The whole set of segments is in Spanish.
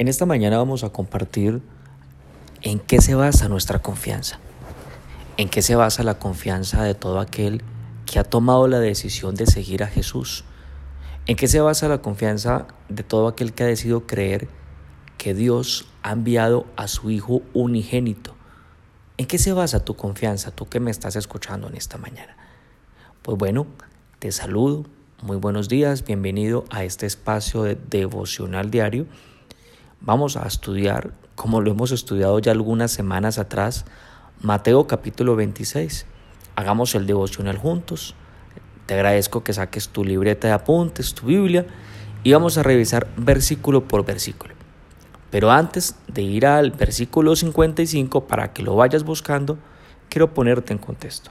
En esta mañana vamos a compartir en qué se basa nuestra confianza, en qué se basa la confianza de todo aquel que ha tomado la decisión de seguir a Jesús, en qué se basa la confianza de todo aquel que ha decidido creer que Dios ha enviado a su Hijo unigénito. ¿En qué se basa tu confianza, tú que me estás escuchando en esta mañana? Pues bueno, te saludo, muy buenos días, bienvenido a este espacio de devocional diario. Vamos a estudiar, como lo hemos estudiado ya algunas semanas atrás, Mateo capítulo 26. Hagamos el devocional juntos. Te agradezco que saques tu libreta de apuntes, tu Biblia, y vamos a revisar versículo por versículo. Pero antes de ir al versículo 55 para que lo vayas buscando, quiero ponerte en contexto.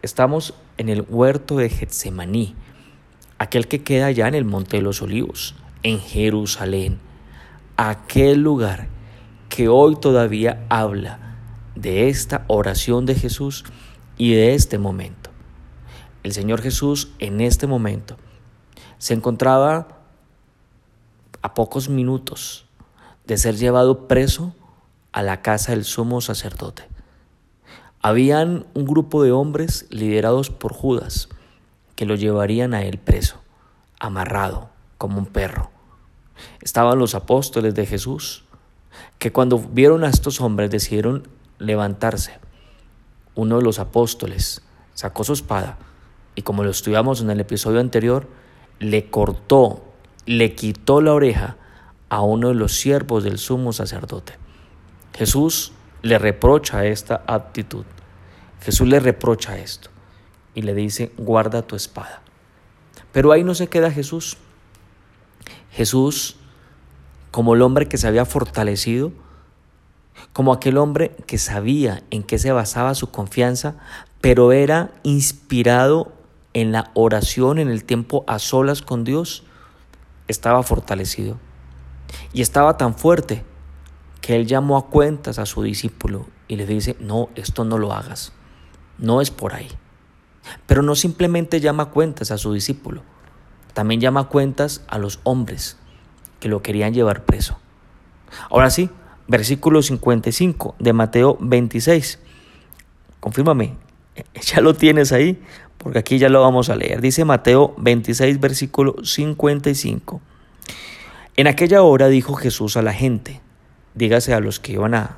Estamos en el huerto de Getsemaní, aquel que queda allá en el Monte de los Olivos, en Jerusalén, aquel lugar que hoy todavía habla de esta oración de Jesús y de este momento. El Señor Jesús en este momento se encontraba a pocos minutos de ser llevado preso a la casa del sumo sacerdote. Habían un grupo de hombres liderados por Judas que lo llevarían a él preso, amarrado como un perro. Estaban los apóstoles de Jesús, que cuando vieron a estos hombres decidieron levantarse. Uno de los apóstoles sacó su espada y como lo estudiamos en el episodio anterior, le cortó, le quitó la oreja a uno de los siervos del sumo sacerdote. Jesús le reprocha esta actitud. Jesús le reprocha esto y le dice, guarda tu espada. Pero ahí no se queda Jesús. Jesús, como el hombre que se había fortalecido, como aquel hombre que sabía en qué se basaba su confianza, pero era inspirado en la oración, en el tiempo a solas con Dios, estaba fortalecido. Y estaba tan fuerte que él llamó a cuentas a su discípulo y le dice, no, esto no lo hagas, no es por ahí. Pero no simplemente llama a cuentas a su discípulo, también llama a cuentas a los hombres que lo querían llevar preso. Ahora sí, versículo 55 de Mateo 26. Confírmame, ya lo tienes ahí, porque aquí ya lo vamos a leer. Dice Mateo 26, versículo 55. En aquella hora dijo Jesús a la gente, dígase a los que iban a,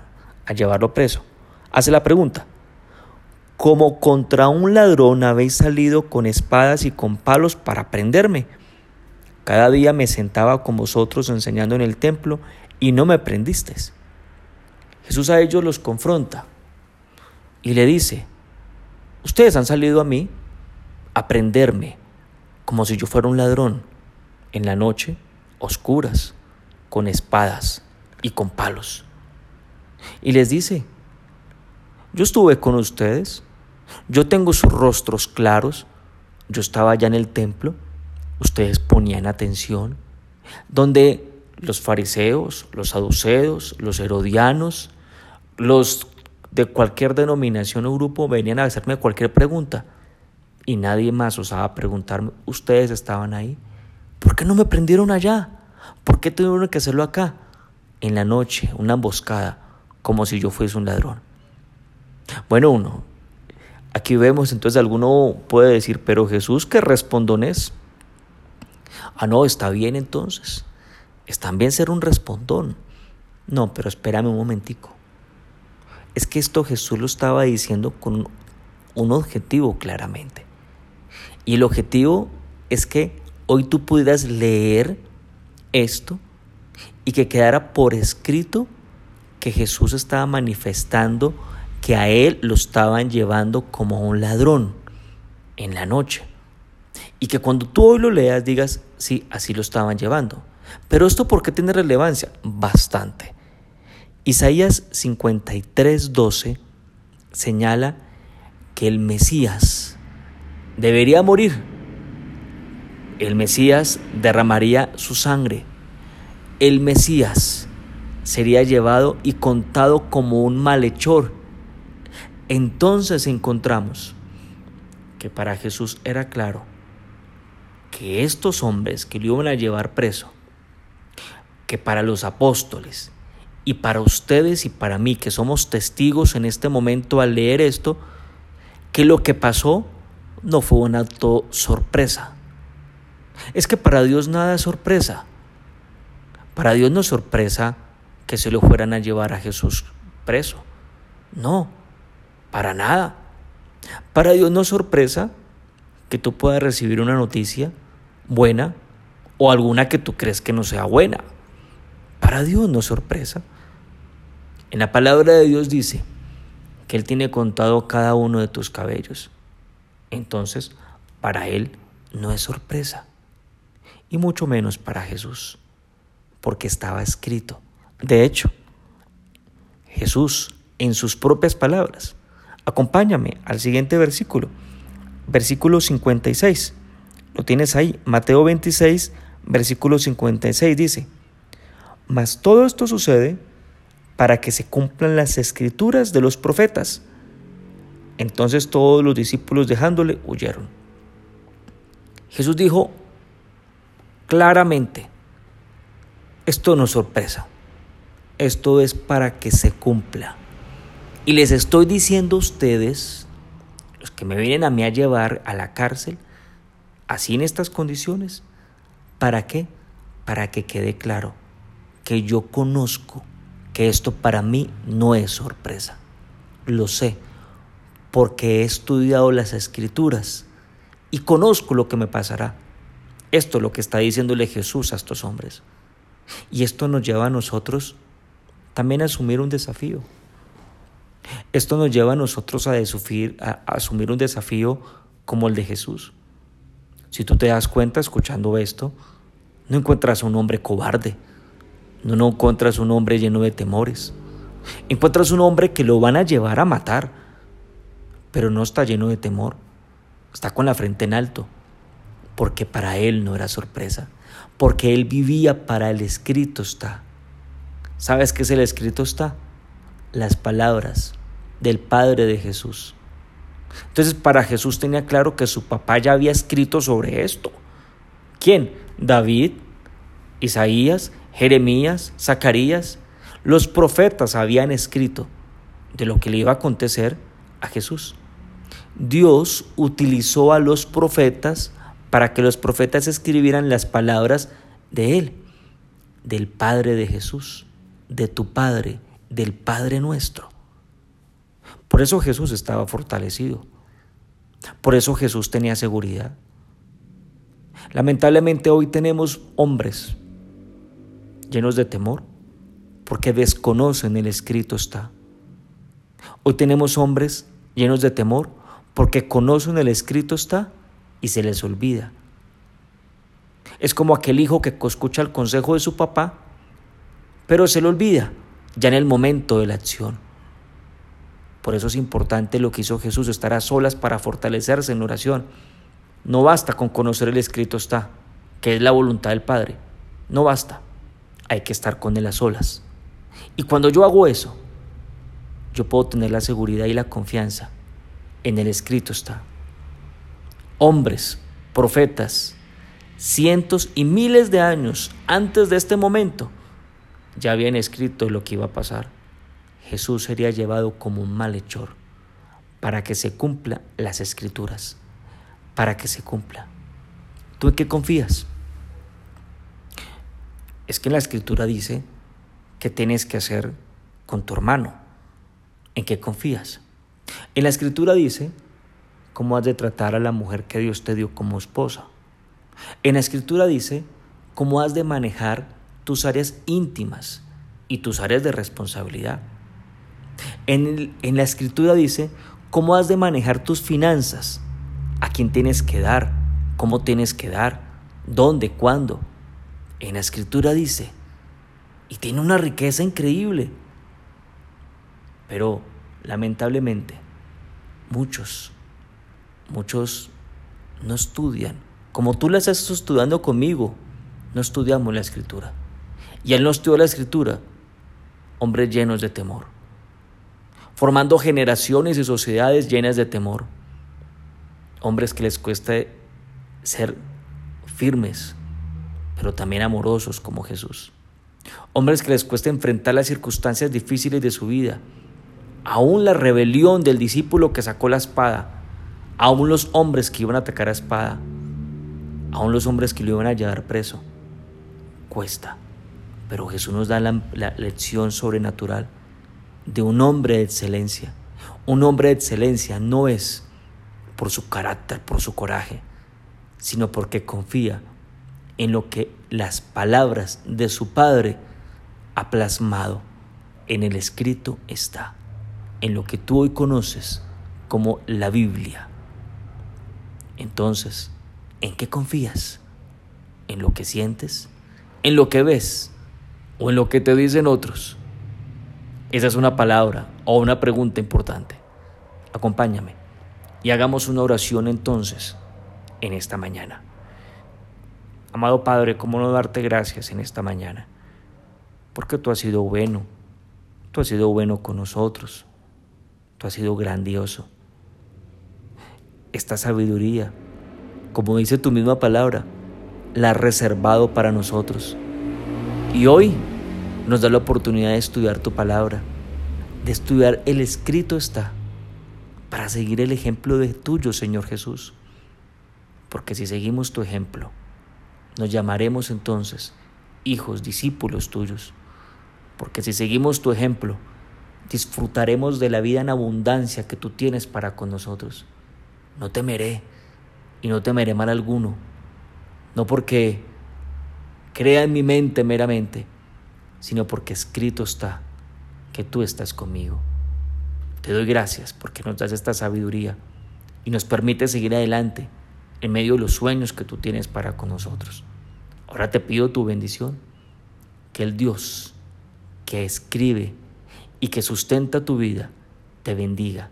llevarlo preso, hace la pregunta, como contra un ladrón habéis salido con espadas y con palos para prenderme. Cada día me sentaba con vosotros enseñando en el templo y no me prendisteis. Jesús a ellos los confronta y le dice, ustedes han salido a mí a prenderme como si yo fuera un ladrón en la noche oscuras, con espadas y con palos. Y les dice, yo estuve con ustedes, yo tengo sus rostros claros, yo estaba allá en el templo, ustedes ponían atención, donde los fariseos, los saduceos, los herodianos, los de cualquier denominación o grupo venían a hacerme cualquier pregunta y nadie más osaba preguntarme, ¿ustedes estaban ahí? ¿Por qué no me prendieron allá? ¿Por qué tuvieron que hacerlo acá? En la noche, una emboscada, como si yo fuese un ladrón. Bueno, uno, aquí vemos entonces alguno puede decir, pero Jesús, ¿qué respondonés? Ah, no, está bien entonces. Está bien ser un respondón. No, pero espérame un momentico. Es que esto Jesús lo estaba diciendo con un objetivo claramente. Y el objetivo es que hoy tú pudieras leer esto y que quedara por escrito que Jesús estaba manifestando que a él lo estaban llevando como un ladrón en la noche. Y que cuando tú hoy lo leas digas, sí, así lo estaban llevando. Pero esto ¿por qué tiene relevancia? Bastante. Isaías 53, 12 señala que el Mesías debería morir el Mesías derramaría su sangre. El Mesías sería llevado y contado como un malhechor. Entonces encontramos que para Jesús era claro que estos hombres que lo iban a llevar preso, que para los apóstoles y para ustedes y para mí que somos testigos en este momento al leer esto, que lo que pasó no fue un acto sorpresa. Es que para Dios nada es sorpresa. Para Dios no es sorpresa que se lo fueran a llevar a Jesús preso. No, para nada. Para Dios no es sorpresa que tú puedas recibir una noticia buena o alguna que tú crees que no sea buena. Para Dios no es sorpresa. En la palabra de Dios dice que Él tiene contado cada uno de tus cabellos. Entonces, para Él no es sorpresa. Y mucho menos para Jesús, porque estaba escrito. De hecho, Jesús, en sus propias palabras, acompáñame al siguiente versículo, versículo 56. Lo tienes ahí, Mateo 26, versículo 56 dice, mas todo esto sucede para que se cumplan las escrituras de los profetas. Entonces todos los discípulos dejándole huyeron. Jesús dijo claramente, esto no es sorpresa, esto es para que se cumpla. Y les estoy diciendo a ustedes, los que me vienen a mí a llevar a la cárcel, así en estas condiciones, ¿para qué? Para que quede claro que yo conozco que esto para mí no es sorpresa. Lo sé, porque he estudiado las escrituras y conozco lo que me pasará. Esto es lo que está diciéndole Jesús a estos hombres. Y esto nos lleva a nosotros también a asumir un desafío. Esto nos lleva a nosotros a, a, asumir un desafío como el de Jesús. Si tú te das cuenta escuchando esto, no encuentras un hombre cobarde, no, no encuentras un hombre lleno de temores, encuentras un hombre que lo van a llevar a matar, pero no está lleno de temor, está con la frente en alto, porque para él no era sorpresa, porque él vivía para el escrito está. ¿Sabes qué es el escrito está? Las palabras del Padre de Jesús. Entonces para Jesús tenía claro que su papá ya había escrito sobre esto. ¿Quién? David, Isaías, Jeremías, Zacarías. Los profetas habían escrito de lo que le iba a acontecer a Jesús. Dios utilizó a los profetas para que los profetas escribieran las palabras de Él, del Padre de Jesús de tu Padre, del Padre nuestro. Por eso Jesús estaba fortalecido. Por eso Jesús tenía seguridad. Lamentablemente hoy tenemos hombres llenos de temor porque desconocen el escrito está. Hoy tenemos hombres llenos de temor porque conocen el escrito está y se les olvida. Es como aquel hijo que escucha el consejo de su papá pero se le olvida ya en el momento de la acción. Por eso es importante lo que hizo Jesús, estar a solas para fortalecerse en oración. No basta con conocer el escrito está, que es la voluntad del Padre. No basta. Hay que estar con Él a solas. Y cuando yo hago eso, yo puedo tener la seguridad y la confianza. En el escrito está. Hombres, profetas, cientos y miles de años antes de este momento, ya habían escrito lo que iba a pasar. Jesús sería llevado como un malhechor para que se cumpla las escrituras, para que se cumpla. ¿Tú en qué confías? Es que la escritura dice que tienes que hacer con tu hermano. ¿En qué confías? En la escritura dice cómo has de tratar a la mujer que Dios te dio como esposa. En la escritura dice cómo has de manejar tus áreas íntimas y tus áreas de responsabilidad. En, en, la escritura dice cómo has de manejar tus finanzas, a quién tienes que dar, cómo tienes que dar, dónde, cuándo. En la escritura dice, y tiene una riqueza increíble. Pero lamentablemente, muchos, muchos no estudian. Como tú la estás estudiando conmigo, no estudiamos la escritura. Y él no estudió la escritura, hombres llenos de temor, formando generaciones y sociedades llenas de temor, hombres que les cuesta ser firmes, pero también amorosos como Jesús. hombres que les cuesta enfrentar las circunstancias difíciles de su vida, aún la rebelión del discípulo que sacó la espada, aún los hombres que iban a atacar a espada, aún los hombres que lo iban a llevar preso. Cuesta, pero Jesús nos da la, lección sobrenatural de un hombre de excelencia. Un hombre de excelencia no es por su carácter, por su coraje, sino porque confía en lo que las palabras de su Padre ha plasmado. En el escrito está, en lo que tú hoy conoces como la Biblia. Entonces, ¿en qué confías? ¿En lo que sientes? ¿En lo que ves? ¿O en lo que te dicen otros? Esa es una palabra o una pregunta importante. Acompáñame y hagamos una oración entonces en esta mañana. Amado Padre, ¿cómo no darte gracias en esta mañana? Porque tú has sido bueno, tú has sido bueno con nosotros, tú has sido grandioso. Esta sabiduría, como dice tu misma palabra, la has reservado para nosotros. Y hoy nos da la oportunidad de estudiar tu palabra, de estudiar el escrito está, para seguir el ejemplo de tuyo, Señor Jesús. Porque si seguimos tu ejemplo, nos llamaremos entonces hijos, discípulos tuyos. Porque si seguimos tu ejemplo, disfrutaremos de la vida en abundancia que tú tienes para con nosotros. No temeré y no temeré mal alguno. No porque crea en mi mente meramente, sino porque escrito está que tú estás conmigo. Te doy gracias porque nos das esta sabiduría y nos permite seguir adelante en medio de los sueños que tú tienes para con nosotros. Ahora te pido tu bendición, que el Dios que escribe y que sustenta tu vida te bendiga.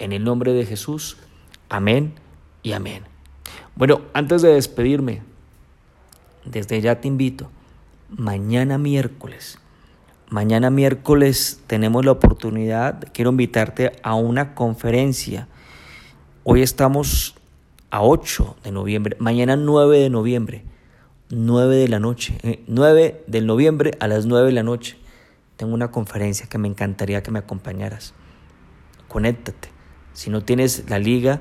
En el nombre de Jesús, amén y amén. Bueno, antes de despedirme, desde ya te invito, mañana miércoles, mañana miércoles tenemos la oportunidad, quiero invitarte a una conferencia. Hoy estamos a 8 de noviembre, mañana 9 de noviembre, 9 de la noche, 9 eh, del noviembre a las 9 de la noche. Tengo una conferencia que me encantaría que me acompañaras. Conéctate. Si no tienes la liga,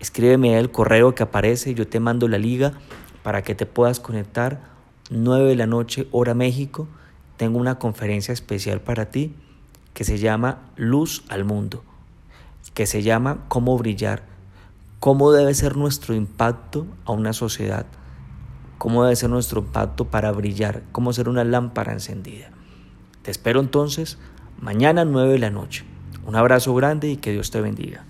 escríbeme el correo que aparece, yo te mando la liga para que te puedas conectar. 9 de la noche, hora México. Tengo una conferencia especial para ti que se llama Luz al Mundo, que se llama Cómo brillar cómo debe ser nuestro impacto a una sociedad, cómo debe ser nuestro impacto para brillar, cómo ser una lámpara encendida. Te espero entonces mañana 9 de la noche. Un abrazo grande y que Dios te bendiga.